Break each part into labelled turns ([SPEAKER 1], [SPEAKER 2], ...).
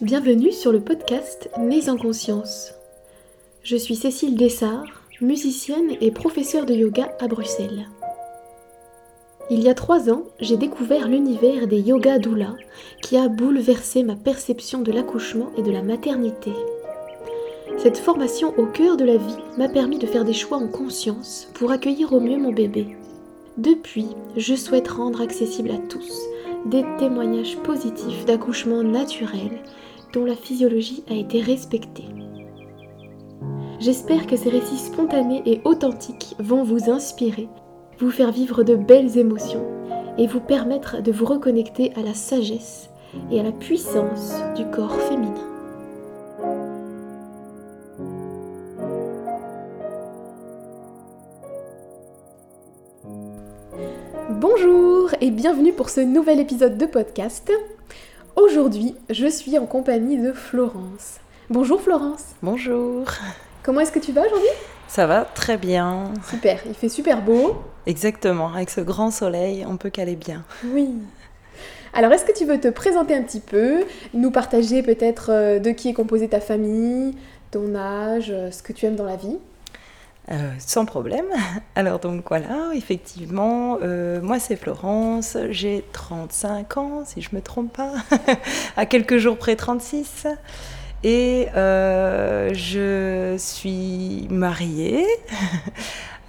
[SPEAKER 1] Bienvenue sur le podcast Nés en conscience. Je suis Cécile Dessart, musicienne et professeure de yoga à Bruxelles. Il y a trois ans, j'ai découvert l'univers des yoga doula qui a bouleversé ma perception de l'accouchement et de la maternité. Cette formation au cœur de la vie m'a permis de faire des choix en conscience pour accueillir au mieux mon bébé. Depuis, je souhaite rendre accessible à tous des témoignages positifs d'accouchement naturel dont la physiologie a été respectée. J'espère que ces récits spontanés et authentiques vont vous inspirer, vous faire vivre de belles émotions et vous permettre de vous reconnecter à la sagesse et à la puissance du corps féminin. Bonjour et bienvenue pour ce nouvel épisode de podcast. Aujourd'hui, je suis en compagnie de Florence. Bonjour Florence.
[SPEAKER 2] Bonjour.
[SPEAKER 1] Comment est-ce que tu vas aujourd'hui?
[SPEAKER 2] Ça va très bien.
[SPEAKER 1] Super, il fait super beau.
[SPEAKER 2] Exactement, avec ce grand soleil, on peut qu'aller bien.
[SPEAKER 1] Oui. Alors, est-ce que tu veux te présenter un petit peu, nous partager peut-être euh, de qui est composée ta famille, ton âge, euh, ce que tu aimes dans la vie?
[SPEAKER 2] Euh, sans problème. Alors donc voilà, effectivement, euh, moi c'est Florence, j'ai 35 ans, si je me trompe pas, à quelques jours près 36. Et euh, je suis mariée,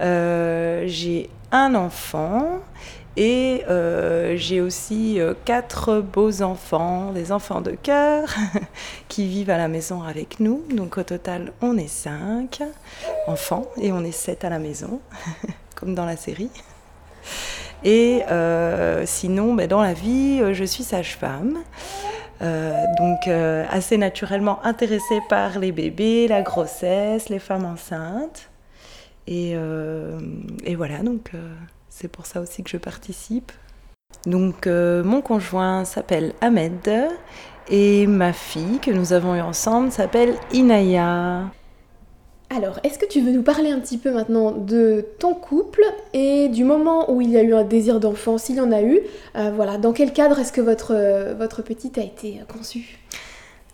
[SPEAKER 2] j'ai un enfant et euh, j'ai aussi euh, quatre beaux enfants, des enfants de cœur, qui vivent à la maison avec nous. Donc au total, on est cinq enfants et on est sept à la maison, comme dans la série. Et euh, sinon, ben, dans la vie, je suis sage-femme. donc assez naturellement intéressée par les bébés, la grossesse, les femmes enceintes. Et, et voilà, donc c'est pour ça aussi que je participe. Donc euh, mon conjoint s'appelle Ahmed et ma fille que nous avons eue ensemble s'appelle Inaya.
[SPEAKER 1] Alors, est-ce que tu veux nous parler un petit peu maintenant de ton couple et du moment où il y a eu un désir d'enfant, s'il y en a eu euh, Voilà, dans quel cadre est-ce que votre, euh, votre petite a été conçue?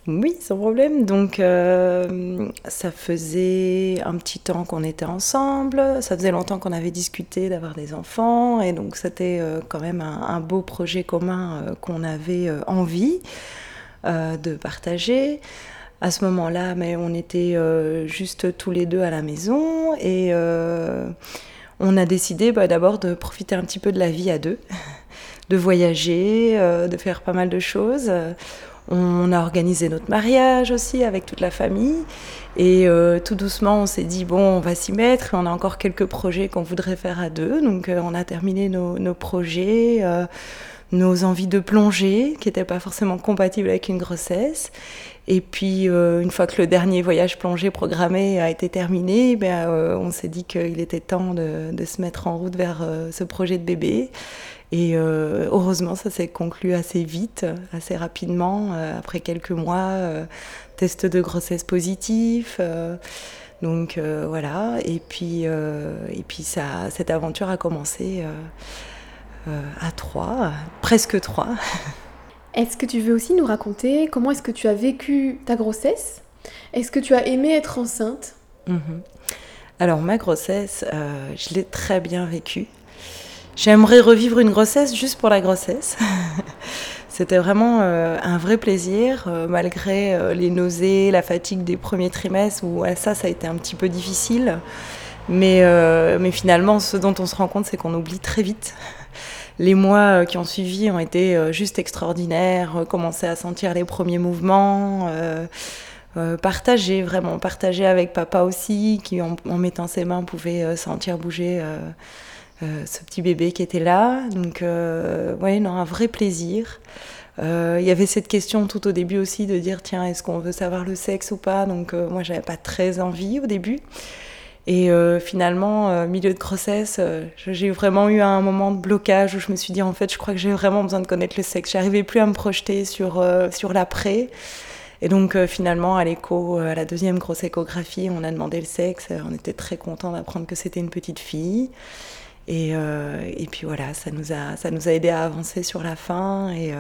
[SPEAKER 2] Oui, sans problème. Donc, euh, ça faisait un petit temps qu'on était ensemble. Ça faisait longtemps qu'on avait discuté d'avoir des enfants. Et donc, c'était euh, quand même un, beau projet commun euh, qu'on avait envie de partager. À ce moment-là, mais on était juste tous les deux à la maison. Et on a décidé bah, d'abord de profiter un petit peu de la vie à deux, de voyager, de faire pas mal de choses. On a organisé notre mariage aussi avec toute la famille. Et euh, tout doucement, on s'est dit, bon, on va s'y mettre. On a encore quelques projets qu'on voudrait faire à deux. Donc, euh, on a terminé nos, projets, euh, nos envies de plonger, qui n'étaient pas forcément compatibles avec une grossesse. Et puis, une fois que le dernier voyage plongé programmé a été terminé, ben, on s'est dit qu'il était temps de, de, se mettre en route vers ce projet de bébé. Et euh, heureusement, ça s'est conclu assez vite, assez rapidement, euh, après quelques mois, euh, test de grossesse positif. donc voilà, et puis, et puis ça, cette aventure a commencé à trois, presque trois.
[SPEAKER 1] Est-ce que tu veux aussi nous raconter comment est-ce que tu as vécu ta grossesse? Est-ce que tu as aimé être enceinte?
[SPEAKER 2] Mhm. Alors ma grossesse, je l'ai très bien vécue. J'aimerais revivre une grossesse juste pour la grossesse. C'était vraiment euh, un vrai plaisir, euh, malgré euh, les nausées, la fatigue des premiers trimestres, où ça, ça a été un petit peu difficile. Mais, mais finalement, ce dont on se rend compte, c'est qu'on oublie très vite. Les mois qui ont suivi ont été juste extraordinaires, commencer à sentir les premiers mouvements. partager vraiment, partager avec papa aussi, qui en, en mettant ses mains pouvait sentir bouger euh, ce petit bébé qui était là. Donc, euh, ouais, non, un vrai plaisir. Euh, il y avait cette question tout au début aussi de dire tiens, est-ce qu'on veut savoir le sexe ou pas? Donc, moi, j'avais pas très envie au début. Et finalement, milieu de grossesse, j'ai vraiment eu un moment de blocage où je me suis dit en fait, je crois que j'ai vraiment besoin de connaître le sexe. J'arrivais plus à me projeter sur, sur l'après. Et donc finalement, à l'écho, à la deuxième grosse échographie, on a demandé le sexe. On était très content d'apprendre que c'était une petite fille. Et, et, puis voilà, ça nous, a, ça nous a aidé à avancer sur la fin. Et,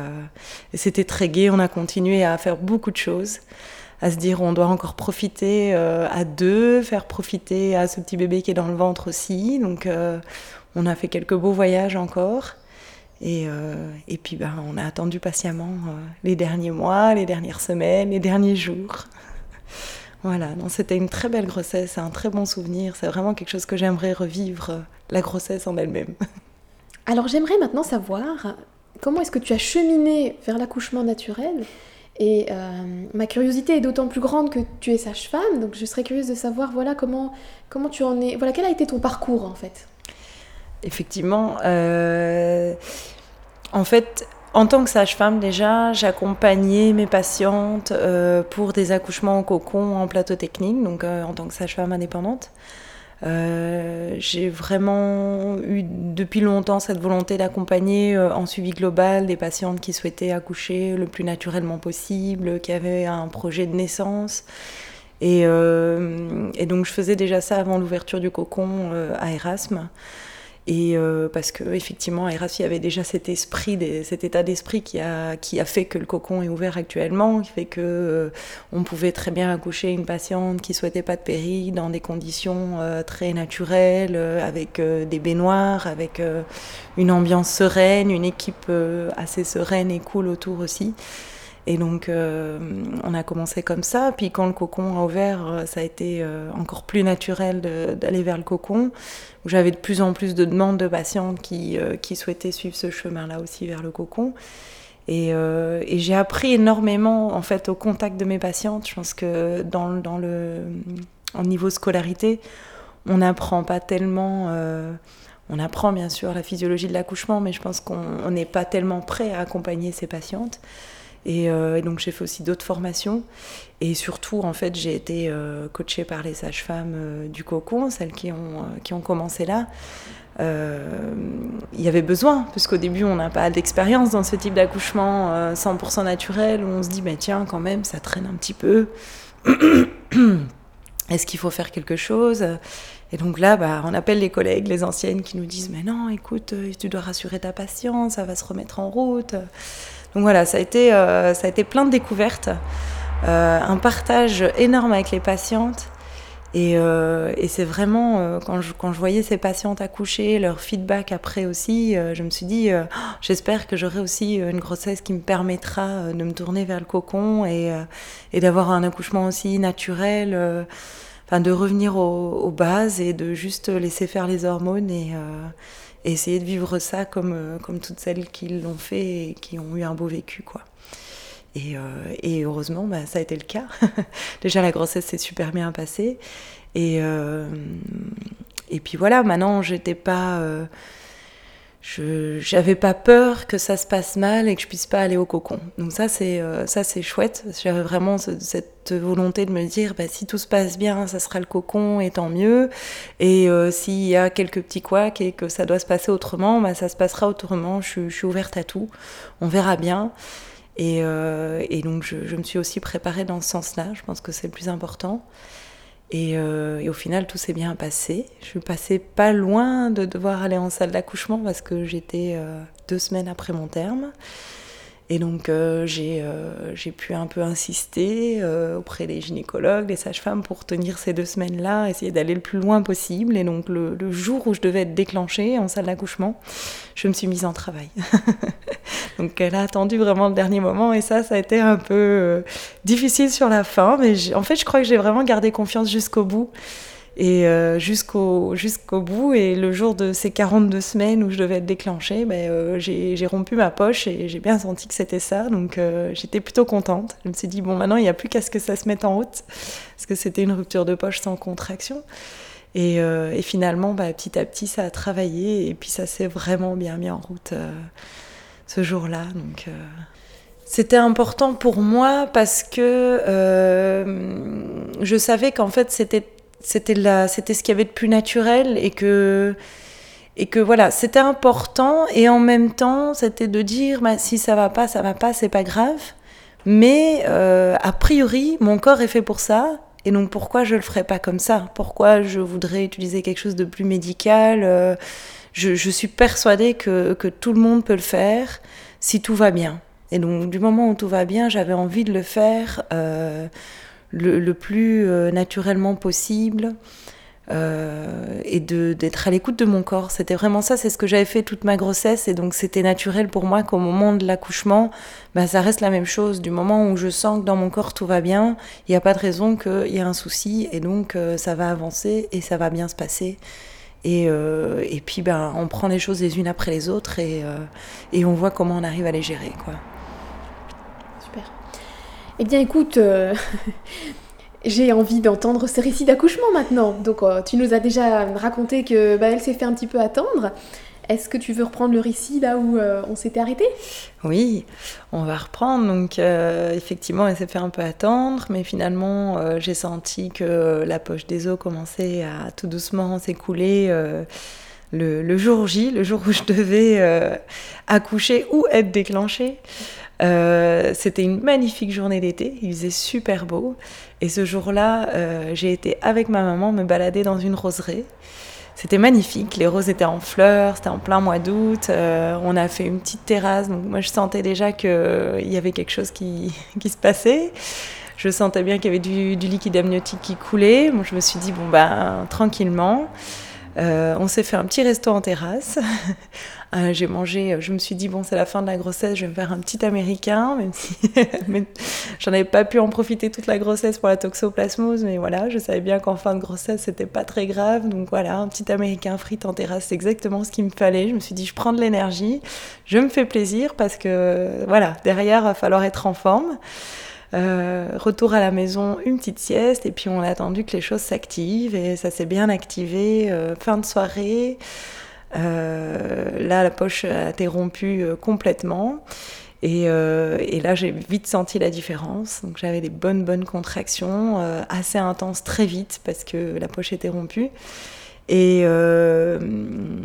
[SPEAKER 2] et c'était très gai. On a continué à faire beaucoup de choses à se dire on doit encore profiter à deux, faire profiter à ce petit bébé qui est dans le ventre aussi. Donc on a fait quelques beaux voyages encore. Et, euh, et puis ben, on a attendu patiemment euh, les derniers mois, les dernières semaines, les derniers jours. Voilà, c'était une très belle grossesse, un très bon souvenir. C'est vraiment quelque chose que j'aimerais revivre, euh, la grossesse en elle-même.
[SPEAKER 1] Alors j'aimerais maintenant savoir comment est-ce que tu as cheminé vers l'accouchement naturel? Et ma curiosité est d'autant plus grande que tu es sage-femme, donc je serais curieuse de savoir voilà comment comment tu en es, voilà quel a été ton parcours en fait?
[SPEAKER 2] Effectivement, euh, en fait, en tant que sage-femme, déjà, j'accompagnais mes patientes euh, pour des accouchements en cocon en plateau technique, donc euh, en tant que sage-femme indépendante. j'ai vraiment eu depuis longtemps cette volonté d'accompagner en suivi global des patientes qui souhaitaient accoucher le plus naturellement possible, qui avaient un projet de naissance. Et donc je faisais déjà ça avant l'ouverture du cocon à Erasme. Et euh, parce que effectivement, Erasmus avait déjà cet esprit, cet état d'esprit qui a, qui a fait que le cocon est ouvert actuellement, qui fait que euh, on pouvait très bien accoucher une patiente qui souhaitait pas de péri dans des conditions euh, très naturelles, avec des baignoires, avec une ambiance sereine, une équipe assez sereine et cool autour aussi. Et donc, euh, on a commencé comme ça. Puis quand le cocon a ouvert, euh, ça a été euh, encore plus naturel d'aller vers le cocon. J'avais de plus en plus de demandes de patientes qui, souhaitaient suivre ce chemin-là aussi vers le cocon. Et, j'ai appris énormément en fait au contact de mes patientes. Je pense que dans le en niveau scolarité, on n'apprend pas tellement. on apprend bien sûr la physiologie de l'accouchement, mais je pense qu'on n'est pas tellement prêt à accompagner ces patientes. Euh, et, donc j'ai fait aussi d'autres formations. Et surtout, en fait, j'ai été euh, coachée par les sages-femmes euh, du cocon, celles qui ont, qui ont commencé là. il y avait besoin, puisqu'au début, on n'a pas d'expérience dans ce type d'accouchement 100% naturel, où on se dit, bah, tiens, quand même, ça traîne un petit peu. Est-ce qu'il faut faire quelque chose? Et donc là, bah, on appelle les collègues, les anciennes, qui nous disent, mais non, écoute, tu dois rassurer ta patiente, ça va se remettre en route. Donc voilà, ça a été, euh, ça a été plein de découvertes, euh, un partage énorme avec les patientes. Et, euh, c'est vraiment, quand, je, quand je voyais ces patientes accoucher, leur feedback après aussi, je me suis dit, oh, j'espère que j'aurai aussi une grossesse qui me permettra de me tourner vers le cocon et, et d'avoir un accouchement aussi naturel, enfin de revenir aux, bases et de juste laisser faire les hormones et, essayer de vivre ça comme, euh, comme toutes celles qui l'ont fait et qui ont eu un beau vécu. quoi. Et, euh, et heureusement, bah, ça a été le cas. Déjà, la grossesse s'est super bien passée. Et, euh, et puis voilà, maintenant, j'étais pas je j'avais pas peur que ça se passe mal et que je puisse pas aller au cocon. Donc ça c'est euh, ça c'est chouette. J'avais vraiment cette volonté de me dire bah, si tout se passe bien, ça sera le cocon et tant mieux. Et euh, s'il y a quelques petits couacs et que ça doit se passer autrement, bah, ça se passera autrement. Je, suis ouverte à tout. On verra bien. Et, euh, et donc je, je, me suis aussi préparée dans ce sens-là. Je pense que c'est le plus important. Euh, et, au final, tout s'est bien passé. Je suis passée pas loin de devoir aller en salle d'accouchement parce que j'étais euh, deux semaines après mon terme. Et donc euh, euh, j'ai pu un peu insister euh, auprès des gynécologues, des sages-femmes pour tenir ces deux semaines-là, essayer d'aller le plus loin possible. Et donc le, jour où je devais être déclenchée en salle d'accouchement, je me suis mise en travail. donc elle a attendu vraiment le dernier moment et ça, ça a été un peu difficile sur la fin. Mais en fait, je crois que j'ai vraiment gardé confiance jusqu'au bout et euh, jusqu'au jusqu'au bout. Et le jour de ces 42 semaines où je devais être déclenchée, ben, euh, j'ai rompu ma poche et j'ai bien senti que c'était ça. Donc euh, j'étais plutôt contente. Je me suis dit, bon, maintenant, il n'y a plus qu'à ce que ça se mette en route, parce que c'était une rupture de poche sans contraction. Et, et finalement, bah, petit à petit, ça a travaillé et puis ça s'est vraiment bien mis en route ce jour-là. Donc. C'était important pour moi parce que je savais qu'en fait c'était c'était c'était ce qu'il y avait de plus naturel et que et que voilà, c'était important et en même temps, c'était de dire bah, si ça va pas, ça va pas, c'est pas grave. Mais euh, a priori, mon corps est fait pour ça. Et donc pourquoi je le ferais pas comme ça? Pourquoi je voudrais utiliser quelque chose de plus médical? Euh, je, suis persuadée que, que, tout le monde peut le faire si tout va bien. Et donc, du moment où tout va bien, j'avais envie de le faire euh, le, plus euh, naturellement possible. Euh, et d'être à l'écoute de mon corps. C'était vraiment ça, c'est ce que j'avais fait toute ma grossesse et donc c'était naturel pour moi qu'au moment de l'accouchement, bah, ça reste la même chose. Du moment où je sens que dans mon corps tout va bien, il n'y a pas de raison qu'il y ait un souci et donc ça va avancer et ça va bien se passer. Et, euh, et puis, ben, on prend les choses les unes après les autres et, euh, et on voit comment on arrive à les gérer. Quoi.
[SPEAKER 1] Eh bien, écoute, euh, j'ai envie d'entendre ce récit d'accouchement maintenant. Donc, tu nous as déjà raconté que bah, elle s'est fait un petit peu attendre. Est-ce que tu veux reprendre le récit là où euh, on s'était arrêté?
[SPEAKER 2] Oui, on va reprendre. Donc euh, effectivement, elle s'est fait un peu attendre, mais finalement, euh, j'ai senti que la poche des os commençait à tout doucement s'écouler. Le, jour J, le jour où je devais accoucher ou être déclenchée. C'était une magnifique journée d'été, il faisait super beau. Et ce jour-là, j'ai été avec ma maman me balader dans une roseraie. C'était magnifique, les roses étaient en fleurs, c'était en plein mois d'août. Euh, on a fait une petite terrasse, donc moi je sentais déjà qu'il euh, y avait quelque chose qui, qui, se passait. Je sentais bien qu'il y avait du, liquide amniotique qui coulait. Je me suis dit, bon ben tranquillement. Euh, on s'est fait un petit resto en terrasse. Euh, j'ai mangé, je me suis dit, bon, c'est la fin de la grossesse, je vais me faire un petit américain, même si j'en avais pas pu en profiter toute la grossesse pour la toxoplasmose, mais voilà, je savais bien qu'en fin de grossesse, c'était pas très grave. Donc voilà, un petit américain frite en terrasse, c'est exactement ce qu'il me fallait. Je me suis dit, je prends de l'énergie, je me fais plaisir parce que voilà, derrière, il va falloir être en forme. Euh, retour à la maison, une petite sieste, et puis on a attendu que les choses s'activent, et ça s'est bien activé. Euh, fin de soirée, euh, là la poche a été rompue complètement. Et, et, là, j'ai vite senti la différence. Donc, j'avais des bonnes, bonnes contractions, assez intenses très vite parce que la poche était rompue. Et, euh,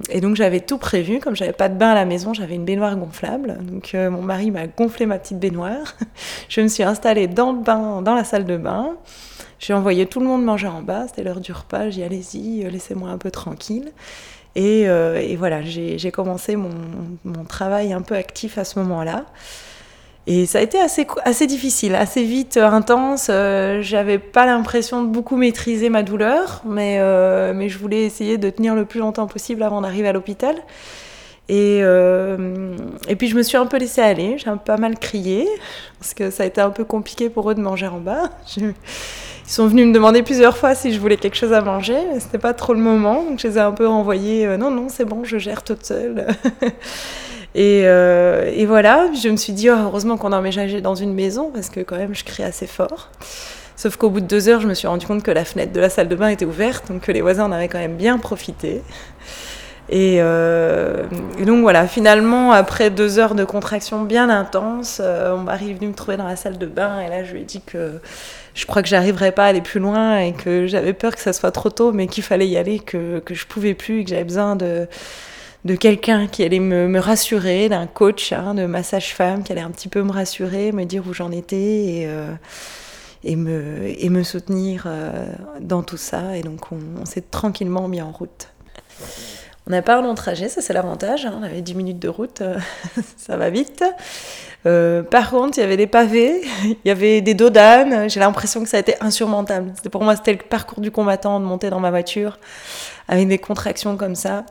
[SPEAKER 2] et, donc j'avais tout prévu, comme j'avais pas de bain à la maison, j'avais une baignoire gonflable. Donc euh, mon mari m'a gonflé ma petite baignoire. je me suis installée dans le bain, dans la salle de bain. J'ai envoyé tout le monde manger en bas, c'était l'heure du repas. J'ai dit allez-y, laissez-moi un peu tranquille. Et, euh, et voilà, j'ai commencé mon, mon, travail un peu actif à ce moment-là. Et ça a été assez, assez difficile, assez vite, euh, intense. Euh, j'avais pas l'impression de beaucoup maîtriser ma douleur, mais, euh, mais je voulais essayer de tenir le plus longtemps possible avant d'arriver à l'hôpital. Et, et puis je me suis un peu laissée aller, j'ai pas mal crié, parce que ça a été un peu compliqué pour eux de manger en bas. Ils sont venus me demander plusieurs fois si je voulais quelque chose à manger, mais c'était pas trop le moment, donc je les ai un peu renvoyés, non, non, c'est bon, je gère toute seule. Et, euh, et, voilà, je me suis dit, oh, heureusement qu'on a emménagé dans une maison, parce que quand même, je crie assez fort. Sauf qu'au bout de deux heures, je me suis rendu compte que la fenêtre de la salle de bain était ouverte, donc que les voisins en avaient quand même bien profité. Et, euh, et donc voilà, finalement, après deux heures de contraction bien intense, euh, mon mari est venu me trouver dans la salle de bain, et là, je lui ai dit que je crois que j'arriverais pas à aller plus loin, et que j'avais peur que ça soit trop tôt, mais qu'il fallait y aller, que, que je pouvais plus, et que j'avais besoin de de quelqu'un qui allait me, me rassurer, d'un coach, hein, de ma sage-femme qui allait un petit peu me rassurer, me dire où j'en étais et, euh, et, me, et me soutenir euh, dans tout ça. Et donc on, s'est tranquillement mis en route. On n'a pas un long trajet, ça c'est l'avantage. Hein. On avait 10 minutes de route, euh, ça va vite. par contre, il y avait des pavés, il y avait des dos d'âne. J'ai l'impression que ça a été insurmontable. Pour moi, c'était le parcours du combattant de monter dans ma voiture avec des contractions comme ça.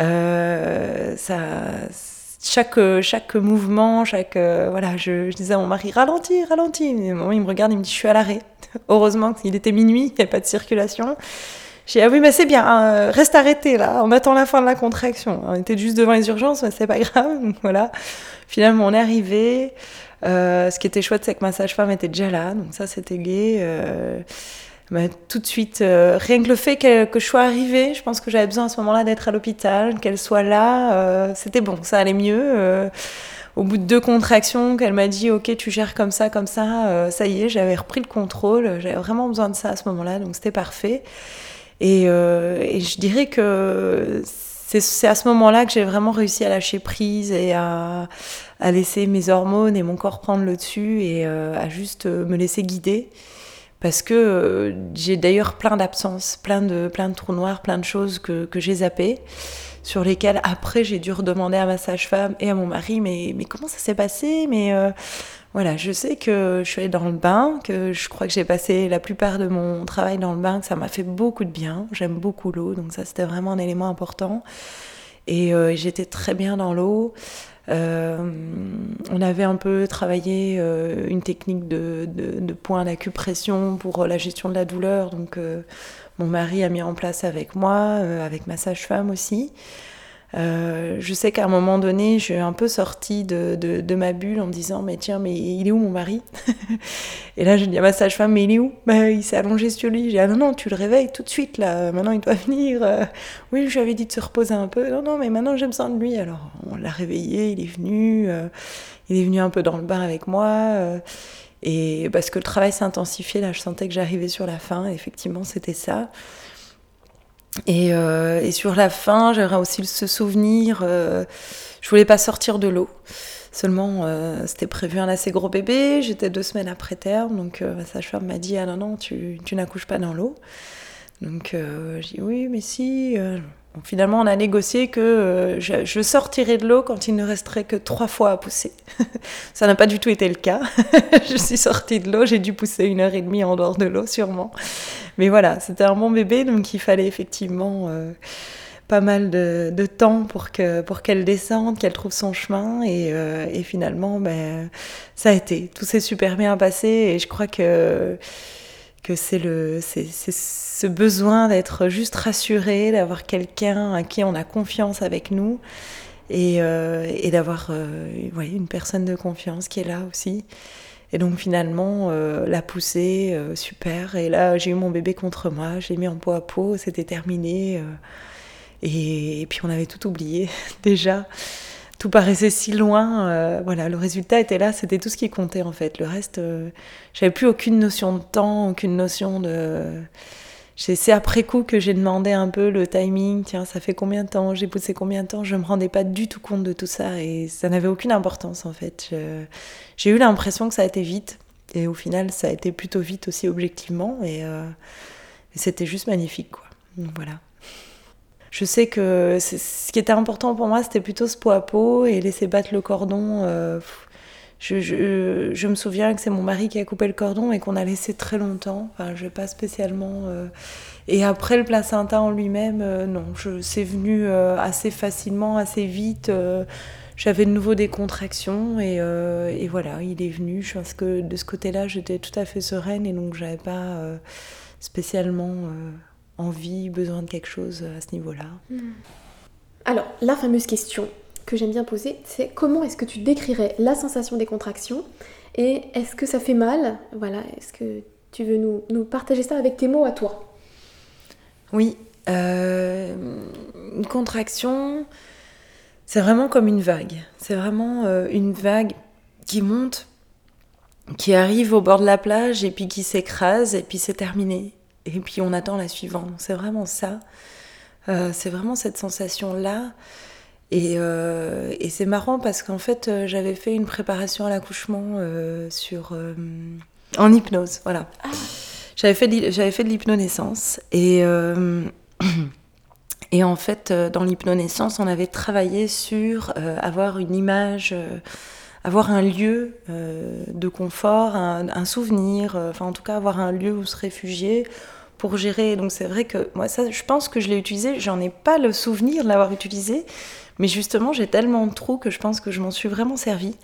[SPEAKER 2] Euh, ça, chaque, chaque mouvement, chaque. Euh, voilà, je, disais à mon mari, ralentis, ralentis. il me regarde, il me dit, je suis à l'arrêt. Heureusement qu'il était minuit, il n'y a pas de circulation. J'ai dit, ah oui, mais c'est bien, hein, reste arrêté là, on attend la fin de la contraction. On était juste devant les urgences, mais c'est pas grave. Donc voilà. Finalement, on est arrivé. Euh, ce qui était chouette, c'est que ma sage-femme était déjà là, donc ça, c'était gai. Euh, bah, tout de suite, euh, rien que le fait que, je sois arrivée, je pense que j'avais besoin à ce moment-là d'être à l'hôpital, qu'elle soit là, euh, c'était bon, ça allait mieux. Euh, au bout de deux contractions, qu'elle m'a dit ok tu gères comme ça, comme ça, ça y est, j'avais repris le contrôle, j'avais vraiment besoin de ça à ce moment-là, donc c'était parfait. Et, et, je dirais que c'est à ce moment-là que j'ai vraiment réussi à lâcher prise et à, à, laisser mes hormones et mon corps prendre le dessus et à juste me laisser guider parce que euh, j'ai d'ailleurs plein d'absences, plein de, plein de trous noirs, plein de choses que, que j'ai zappées sur lesquels après j'ai dû redemander à ma sage-femme et à mon mari mais, mais comment ça s'est passé? Mais voilà je sais que je suis allée dans le bain que je crois que j'ai passé la plupart de mon travail dans le bain que ça m'a fait beaucoup de bien. J'aime beaucoup l'eau donc ça c'était vraiment un élément important. Et j'étais très bien dans l'eau. euh, on avait un peu travaillé euh, une technique de, de, de point d'acupression pour la gestion de la douleur. Donc, euh, mon mari a mis en place avec moi, avec ma sage-femme aussi. Euh, je sais qu'à un moment donné, je suis un peu sortie de, de, ma bulle en me disant Mais tiens, mais il est où mon mari Et là, j'ai dit à ma sage-femme Mais il est où bah, Il s'est allongé sur lui. J'ai dit Ah non, non, tu le réveilles tout de suite là, maintenant il doit venir. Euh, oui, je lui avais dit de se reposer un peu. Non, non, mais maintenant j'ai besoin de lui. Alors on l'a réveillé, il est venu. Euh, il est venu un peu dans le bain avec moi. et parce que le travail s'intensifiait, là, je sentais que j'arrivais sur la fin. effectivement, c'était ça. Euh, et, sur la fin, j'aurais aussi ce souvenir, euh, je voulais pas sortir de l'eau. Seulement, euh, c'était prévu un assez gros bébé, j'étais deux semaines après terme, donc ma sage-femme m'a dit, ah non, non, tu, tu n'accouches pas dans l'eau. Donc j'ai dit, oui, mais si finalement, on a négocié que euh, je, sortirais de l'eau quand il ne resterait que trois fois à pousser. Ça n'a pas du tout été le cas. je suis sortie de l'eau, j'ai dû pousser une heure et demie en dehors de l'eau, sûrement. Mais voilà, c'était un bon bébé, donc il fallait effectivement euh, pas mal de, temps pour qu'elle pour qu'elle descende, qu'elle trouve son chemin. Et, euh, et finalement, ben, ça a été. Tout s'est super bien passé et je crois que que c'est le c'est ce besoin d'être juste rassuré, d'avoir quelqu'un à qui on a confiance avec nous et, euh, et d'avoir euh, une personne de confiance qui est là aussi. Et donc finalement, euh, la poussée, super. Et là, j'ai eu mon bébé contre moi, je l'ai mis en peau à peau, c'était terminé. Et, puis on avait tout oublié déjà tout paraissait si loin. Euh, voilà, le résultat était là, c'était tout ce qui comptait en fait. Le reste, euh, j'avais plus aucune notion de temps, aucune notion de. C'est après coup que j'ai demandé un peu le timing. Tiens, ça fait combien de temps J'ai poussé combien de temps Je me rendais pas du tout compte de tout ça et ça n'avait aucune importance en fait. J'ai eu l'impression que ça a été vite et au final, ça a été plutôt vite aussi objectivement et, euh, et c'était juste magnifique quoi. Donc, voilà je sais que ce qui était important pour moi, c'était plutôt ce pot à pot et laisser battre le cordon. Euh, je, me souviens que c'est mon mari qui a coupé le cordon et qu'on a laissé très longtemps. Enfin, je pas spécialement. Euh, et après le placenta en lui-même, euh, non, c'est venu assez facilement, assez vite. J'avais de nouveau des contractions et, et, voilà, il est venu. Je pense que de ce côté-là, j'étais tout à fait sereine et donc j'avais pas spécialement envie, besoin de quelque chose à ce niveau-là. Hmm.
[SPEAKER 1] Alors, la fameuse question que j'aime bien poser, c'est comment est-ce que tu décrirais la sensation des contractions et est-ce que ça fait mal? Voilà, est-ce que tu veux nous, nous, partager ça avec tes mots à toi?
[SPEAKER 2] Oui, euh, une contraction, c'est vraiment comme une vague. C'est vraiment euh, une vague qui monte, qui arrive au bord de la plage et puis qui s'écrase et puis c'est terminé et puis on attend la suivante. C'est vraiment ça. Euh, c'est vraiment cette sensation-là. Et, euh, et c'est marrant parce qu'en fait, euh, j'avais fait une préparation à l'accouchement sur en hypnose. Voilà. Ah. J'avais fait, j'avais fait de l'hypnonaissance. Et, et en fait, dans l'hypnonaissance, on avait travaillé sur avoir une image avoir un lieu de confort, un, souvenir, enfin en tout cas avoir un lieu où se réfugier, pour gérer. Donc c'est vrai que moi, ça, je pense que je l'ai utilisé. J'en ai pas le souvenir de l'avoir utilisé, mais justement, j'ai tellement de trous que je pense que je m'en suis vraiment servi.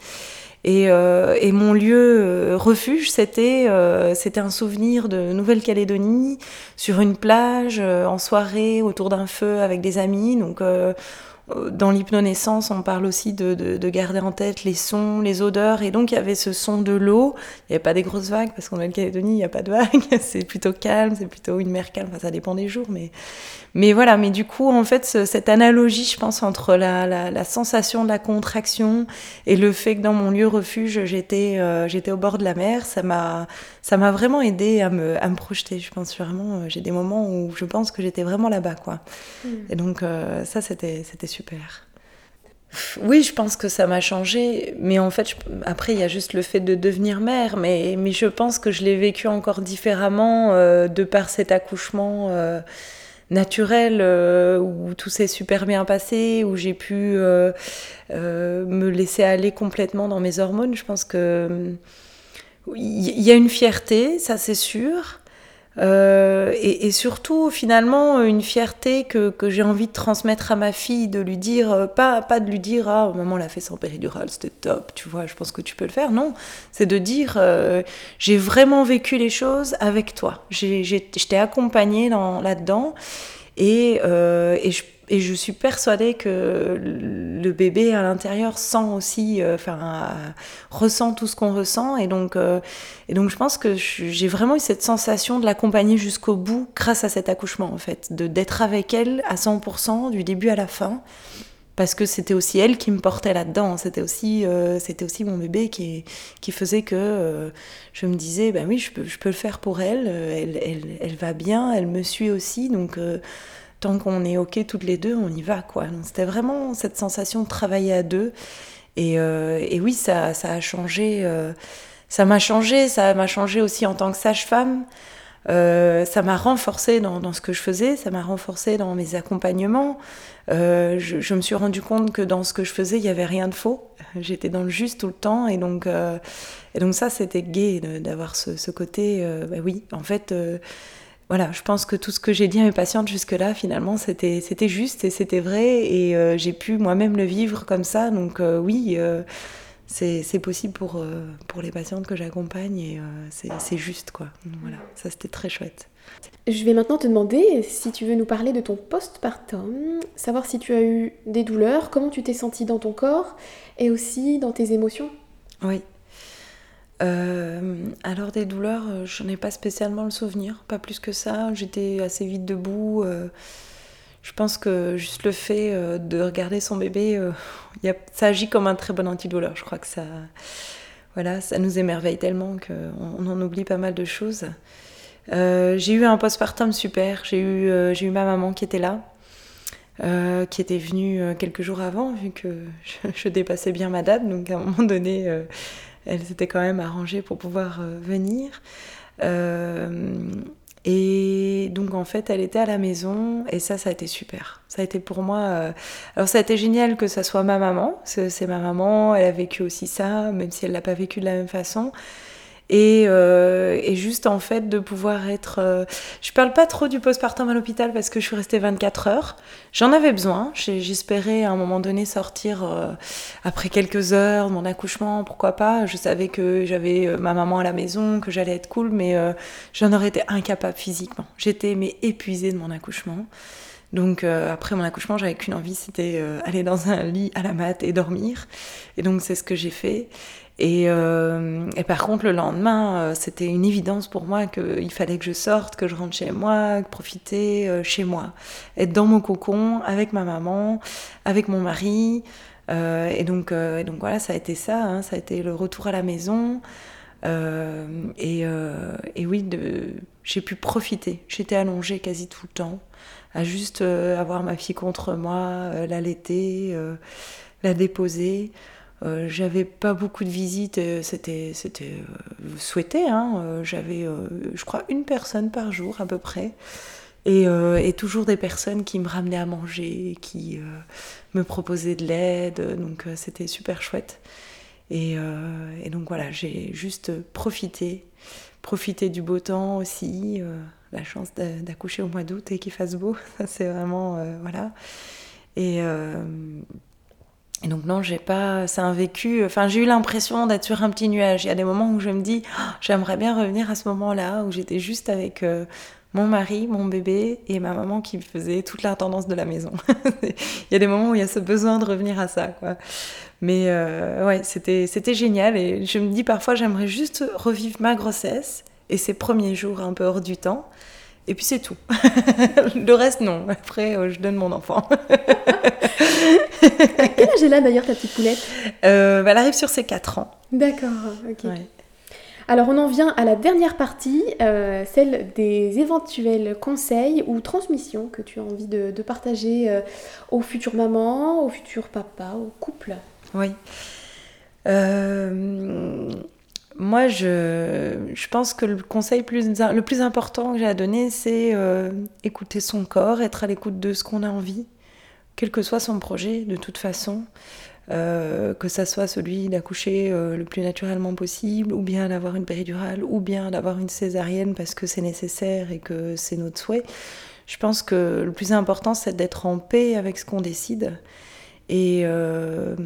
[SPEAKER 2] Et, euh, et, mon lieu euh, refuge, c'était euh, un souvenir de Nouvelle-Calédonie, sur une plage, en soirée, autour d'un feu avec des amis. Donc dans l'hypnonaissance, on parle aussi de, de, garder en tête les sons, les odeurs. Et donc, il y avait ce son de l'eau. Il n'y avait pas des grosses vagues, parce qu'en Nouvelle-Calédonie, il n'y a pas de vagues. c'est plutôt calme, c'est plutôt une mer calme. Enfin, ça dépend des jours. Mais, mais voilà, mais du coup, en fait, cette analogie, je pense, entre la, la, sensation de la contraction et le fait que dans mon lieu refuge, j'étais euh, j'étais au bord de la mer, ça m'a vraiment aidé à me, à me projeter. Je pense vraiment, euh, j'ai des moments où je pense que j'étais vraiment là-bas, quoi. Hmm. Et donc, euh, ça, c'était super. Oui, je pense que ça m'a changé, mais en fait, après, il y a juste le fait de devenir mère, mais, mais je pense que je l'ai vécu encore différemment euh, de par cet accouchement euh, naturel où tout s'est super bien passé, où j'ai pu me laisser aller complètement dans mes hormones. Je pense que il y a une fierté, ça c'est sûr. Euh, et, surtout, finalement, une fierté que, que j'ai envie de transmettre à ma fille, de lui dire, euh, pas, pas de lui dire, ah, maman l'a fait sans péridurale, c'était top, tu vois, je pense que tu peux le faire. Non, c'est de dire, euh, j'ai vraiment vécu les choses avec toi. Je t'ai accompagnée là-dedans. Et, et je et je suis persuadée que le bébé à l'intérieur sent aussi, euh, enfin, ressent tout ce qu'on ressent. Et donc, euh, et donc, je pense que j'ai vraiment eu cette sensation de l'accompagner jusqu'au bout grâce à cet accouchement, en fait, d'être avec elle à 100% du début à la fin. Parce que c'était aussi elle qui me portait là-dedans. C'était aussi, euh, c'était aussi mon bébé qui, qui faisait que je me disais, ben oui, je peux, je peux le faire pour elle. Elle, elle, elle va bien, elle me suit aussi. Donc, tant qu'on est OK toutes les deux, on y va. quoi. C'était vraiment cette sensation de travailler à deux. Et, euh, oui, ça, ça, a changé. Euh, ça m'a changé. Ça m'a changé aussi en tant que sage-femme. Euh, ça m'a renforcé dans, ce que je faisais, ça m'a renforcé dans mes accompagnements. Je, me suis rendu compte que dans ce que je faisais, il n'y avait rien de faux. J'étais dans le juste tout le temps. Et donc, et donc ça, c'était gai d'avoir ce, ce, côté, bah oui, en fait voilà, je pense que tout ce que j'ai dit à mes patientes jusque-là, finalement, c'était, c'était juste et c'était vrai. Et euh, j'ai pu moi-même le vivre comme ça. Donc euh, oui, euh, c'est, c'est possible pour, pour les patientes que j'accompagne et c'est, c'est juste, quoi. voilà, ça c'était très chouette.
[SPEAKER 1] Je vais maintenant te demander si tu veux nous parler de ton postpartum, savoir si tu as eu des douleurs, comment tu t'es sentie dans ton corps et aussi dans tes émotions.
[SPEAKER 2] Oui. Euh, alors des douleurs, euh, je n'ai pas spécialement le souvenir, pas plus que ça. J'étais assez vite debout. Euh, je pense que juste le fait de regarder son bébé, ça agit comme un très bon antidouleur. Je crois que ça, voilà, ça nous émerveille tellement qu'on en oublie pas mal de choses. j'ai eu un postpartum super. J'ai eu, ma maman qui était là. qui était venue quelques jours avant, vu que je, dépassais bien ma date. Donc à un moment donné, elle s'était quand même arrangée pour pouvoir euh, venir. Euh, et donc en fait, elle était à la maison et ça, ça a été super. Ça a été pour moi. Euh, alors ça a été génial que ça soit ma maman. C'est ma maman. Elle a vécu aussi ça, même si elle l'a pas vécu de la même façon. Euh, et, juste en fait de pouvoir être... Euh, je parle pas trop du postpartum à l'hôpital parce que je suis restée 24 heures. J'en avais besoin. J'espérais à un moment donné sortir euh, après quelques heures de mon accouchement, pourquoi pas. Je savais que j'avais ma maman à la maison, que j'allais être cool, mais j'en aurais été incapable physiquement. J'étais mais épuisée de mon accouchement. Donc après mon accouchement, j'avais qu'une envie, c'était aller dans un lit à la mat et dormir. Et donc c'est ce que j'ai fait. Euh, et, par contre, le lendemain, euh, c'était une évidence pour moi qu'il fallait que je sorte, que je rentre chez moi, profiter euh, chez moi, être dans mon cocon avec ma maman, avec mon mari. et, donc, donc voilà, ça a été ça, hein, ça a été le retour à la maison. Et, et, oui, j'ai pu profiter. J'étais allongée quasi tout le temps, à juste avoir ma fille contre moi, l'allaiter, la déposer. Euh, j'avais pas beaucoup de visites, euh, c'était c'était euh, souhaité. Hein. J'avais, je crois, une personne par jour à peu près. Et, toujours des personnes qui me ramenaient à manger, qui me proposaient de l'aide. Donc c'était super chouette. Et, donc voilà, j'ai juste profité, profité du beau temps aussi. la chance d'accoucher au mois d'août et qu'il fasse beau, c'est vraiment voilà. Et et donc non, j'ai pas, c'est un vécu. Enfin, j'ai eu l'impression d'être sur un petit nuage. Il y a des moments où je me dis, oh, j'aimerais bien revenir à ce moment-là où j'étais juste avec euh, mon mari, mon bébé et ma maman qui faisait toute l'intendance de la maison. il y a des moments où il y a ce besoin de revenir à ça, quoi. Mais euh, ouais, c'était c'était génial et je me dis parfois j'aimerais juste revivre ma grossesse et ces premiers jours un peu hors du temps. Et puis c'est tout. le reste, non. Après, euh, je donne mon enfant.
[SPEAKER 1] Quel âge est là d'ailleurs ta petite poulette
[SPEAKER 2] euh, bah, Elle arrive sur ses 4 ans.
[SPEAKER 1] D'accord, ok. Alors on en vient à la dernière partie, euh, celle des éventuels conseils ou transmissions que tu as envie de, partager aux futures mamans, aux futurs papas, aux couples.
[SPEAKER 2] Oui. Moi, je, je, pense que le conseil le plus important que j'ai à donner, c'est euh, écouter son corps, être à l'écoute de ce qu'on a envie, quel que soit son projet, de toute façon. Euh, que ça soit celui d'accoucher euh, le plus naturellement possible, ou bien d'avoir une péridurale, ou bien d'avoir une césarienne parce que c'est nécessaire et que c'est notre souhait. Je pense que le plus important, c'est d'être en paix avec ce qu'on décide. Et, euh,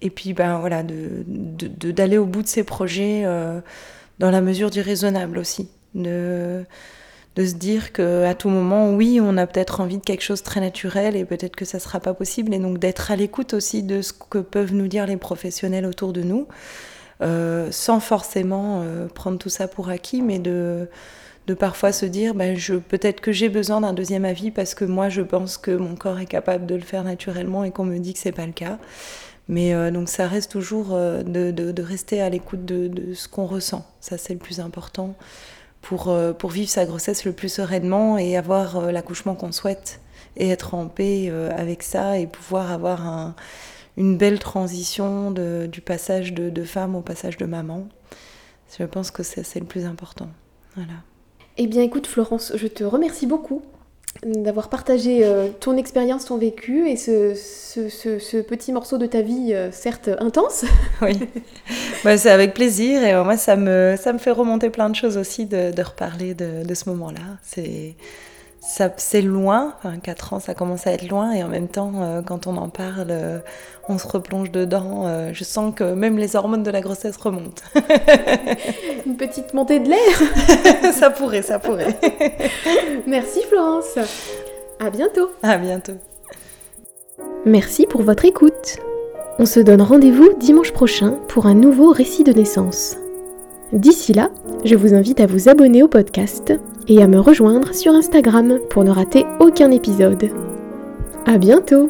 [SPEAKER 2] et puis, ben voilà, d'aller de, de, au bout de ses projets dans la mesure du raisonnable aussi. De, de se dire qu'à tout moment, oui, on a peut-être envie de quelque chose de très naturel et peut-être que ça ne sera pas possible. Et donc d'être à l'écoute aussi de ce que peuvent nous dire les professionnels autour de nous, euh, sans forcément euh, prendre tout ça pour acquis, mais de, de parfois se dire, ben, je, peut-être que j'ai besoin d'un deuxième avis parce que moi, je pense que mon corps est capable de le faire naturellement et qu'on me dit que c'est pas le cas. Mais euh, donc ça reste toujours de, de, de, rester à l'écoute de, de ce qu'on ressent. Ça, c'est le plus important pour, euh, pour vivre sa grossesse le plus sereinement et avoir euh, l'accouchement qu'on souhaite et être en paix euh, avec ça et pouvoir avoir un, une belle transition du passage de, femme au passage de maman. Je pense que c'est le plus important. Voilà.
[SPEAKER 1] Eh bien écoute Florence, je te remercie beaucoup d'avoir partagé euh, ton expérience, ton vécu et ce, ce, petit morceau de ta vie, euh, certes intense.
[SPEAKER 2] oui, bah, c'est avec plaisir et euh, moi ça me, ça me fait remonter plein de choses aussi de, de reparler de, de ce moment-là. C'est c'est loin, enfin 4 ans ça commence à être loin et en même temps euh, quand on en parle euh, on se replonge dedans, euh, je sens que même les hormones de la grossesse remontent.
[SPEAKER 1] Une petite montée de l'air
[SPEAKER 2] Ça pourrait, ça pourrait.
[SPEAKER 1] Merci Florence. À bientôt.
[SPEAKER 2] À bientôt.
[SPEAKER 1] Merci pour votre écoute. On se donne rendez-vous dimanche prochain pour un nouveau récit de naissance. D'ici là, je vous invite à vous abonner au podcast et à me rejoindre sur Instagram pour ne rater aucun épisode. À bientôt!